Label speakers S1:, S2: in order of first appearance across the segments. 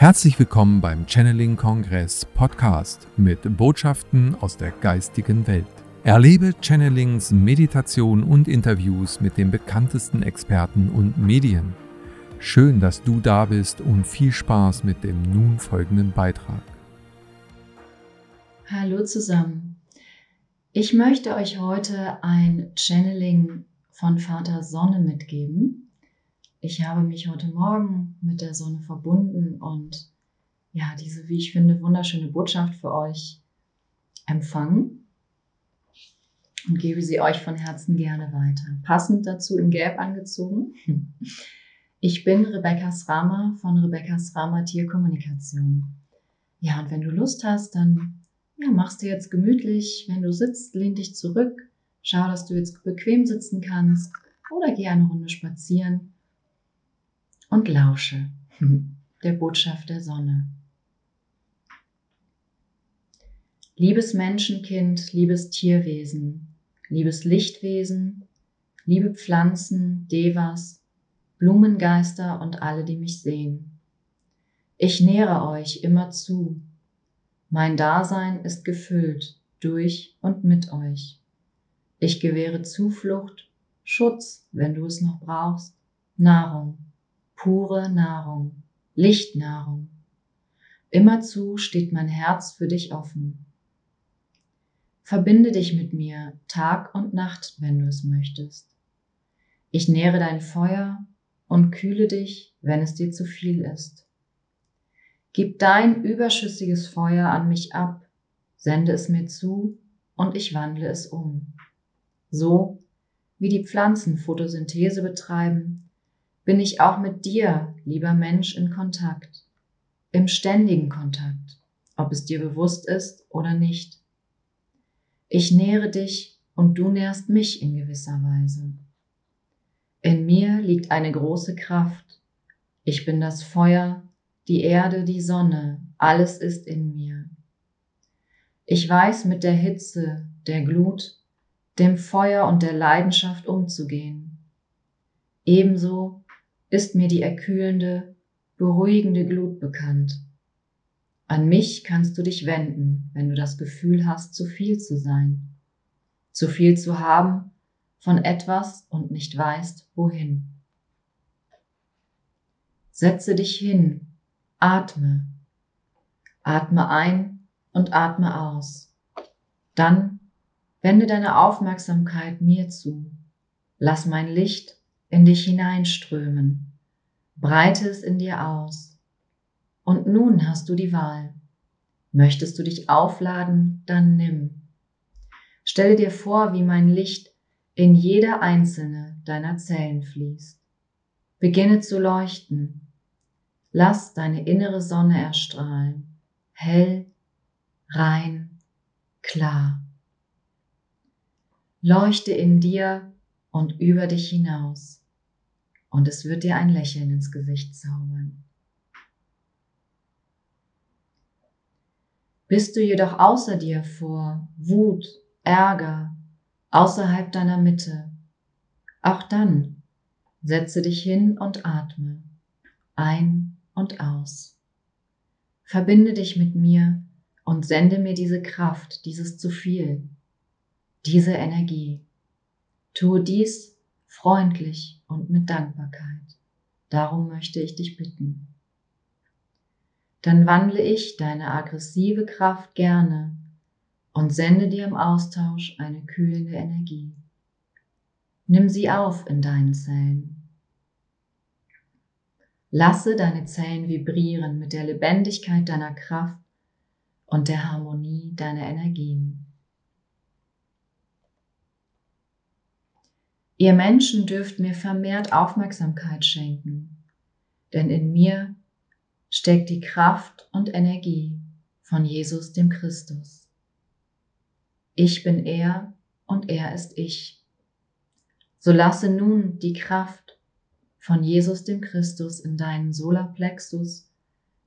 S1: Herzlich willkommen beim Channeling Kongress Podcast mit Botschaften aus der geistigen Welt. Erlebe Channelings, Meditation und Interviews mit den bekanntesten Experten und Medien. Schön, dass du da bist und viel Spaß mit dem nun folgenden Beitrag.
S2: Hallo zusammen. Ich möchte euch heute ein Channeling von Vater Sonne mitgeben. Ich habe mich heute Morgen mit der Sonne verbunden und ja, diese, wie ich finde, wunderschöne Botschaft für euch empfangen und gebe sie euch von Herzen gerne weiter. Passend dazu in Gelb angezogen. Ich bin Rebecca Srama von Rebecca Srama Tierkommunikation. Ja, und wenn du Lust hast, dann ja, machst du jetzt gemütlich. Wenn du sitzt, lehn dich zurück Schau, dass du jetzt bequem sitzen kannst oder geh eine Runde spazieren und lausche der Botschaft der Sonne. Liebes Menschenkind, liebes Tierwesen, liebes Lichtwesen, liebe Pflanzen, Devas, Blumengeister und alle, die mich sehen. Ich nähere euch immer zu. Mein Dasein ist gefüllt durch und mit euch. Ich gewähre Zuflucht, Schutz, wenn du es noch brauchst, Nahrung, pure Nahrung, Lichtnahrung. Immerzu steht mein Herz für dich offen. Verbinde dich mit mir Tag und Nacht, wenn du es möchtest. Ich nähre dein Feuer und kühle dich, wenn es dir zu viel ist. Gib dein überschüssiges Feuer an mich ab, sende es mir zu und ich wandle es um. So wie die Pflanzen Photosynthese betreiben, bin ich auch mit dir, lieber Mensch, in Kontakt, im ständigen Kontakt, ob es dir bewusst ist oder nicht. Ich nähre dich und du nährst mich in gewisser Weise. In mir liegt eine große Kraft. Ich bin das Feuer, die Erde, die Sonne, alles ist in mir. Ich weiß mit der Hitze, der Glut dem Feuer und der Leidenschaft umzugehen. Ebenso ist mir die erkühlende, beruhigende Glut bekannt. An mich kannst du dich wenden, wenn du das Gefühl hast, zu viel zu sein, zu viel zu haben von etwas und nicht weißt, wohin. Setze dich hin, atme, atme ein und atme aus. Dann Wende deine Aufmerksamkeit mir zu. Lass mein Licht in dich hineinströmen. Breite es in dir aus. Und nun hast du die Wahl. Möchtest du dich aufladen, dann nimm. Stelle dir vor, wie mein Licht in jede einzelne deiner Zellen fließt. Beginne zu leuchten. Lass deine innere Sonne erstrahlen. Hell, rein, klar leuchte in dir und über dich hinaus, und es wird dir ein Lächeln ins Gesicht zaubern. Bist du jedoch außer dir vor Wut, Ärger, außerhalb deiner Mitte, auch dann setze dich hin und atme ein und aus. Verbinde dich mit mir und sende mir diese Kraft, dieses zu viel, diese Energie. Tue dies freundlich und mit Dankbarkeit. Darum möchte ich dich bitten. Dann wandle ich deine aggressive Kraft gerne und sende dir im Austausch eine kühlende Energie. Nimm sie auf in deinen Zellen. Lasse deine Zellen vibrieren mit der Lebendigkeit deiner Kraft und der Harmonie deiner Energien. Ihr Menschen dürft mir vermehrt Aufmerksamkeit schenken, denn in mir steckt die Kraft und Energie von Jesus dem Christus. Ich bin er und er ist ich. So lasse nun die Kraft von Jesus dem Christus in deinen Solarplexus,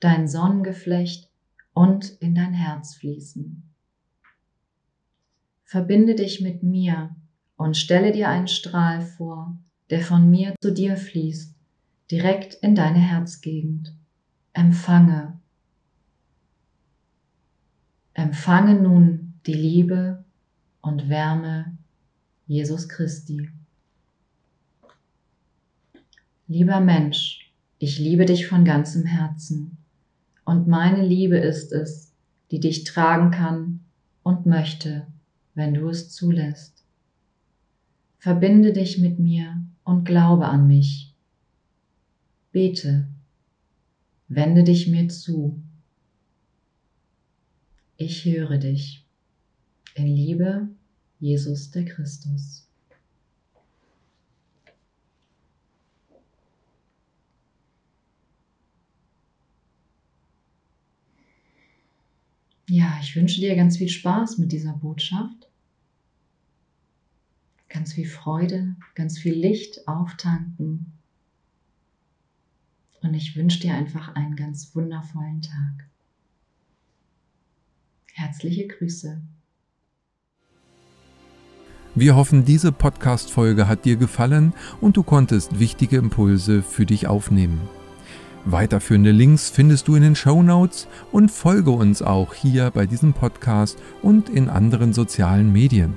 S2: dein Sonnengeflecht und in dein Herz fließen. Verbinde dich mit mir und stelle dir einen Strahl vor, der von mir zu dir fließt, direkt in deine Herzgegend. empfange. Empfange nun die Liebe und Wärme Jesus Christi. Lieber Mensch, ich liebe dich von ganzem Herzen und meine Liebe ist es, die dich tragen kann und möchte, wenn du es zulässt. Verbinde dich mit mir und glaube an mich. Bete, wende dich mir zu. Ich höre dich. In Liebe, Jesus der Christus. Ja, ich wünsche dir ganz viel Spaß mit dieser Botschaft. Ganz viel Freude, ganz viel Licht auftanken. Und ich wünsche dir einfach einen ganz wundervollen Tag. Herzliche Grüße.
S1: Wir hoffen, diese Podcast-Folge hat dir gefallen und du konntest wichtige Impulse für dich aufnehmen. Weiterführende Links findest du in den Show Notes und folge uns auch hier bei diesem Podcast und in anderen sozialen Medien.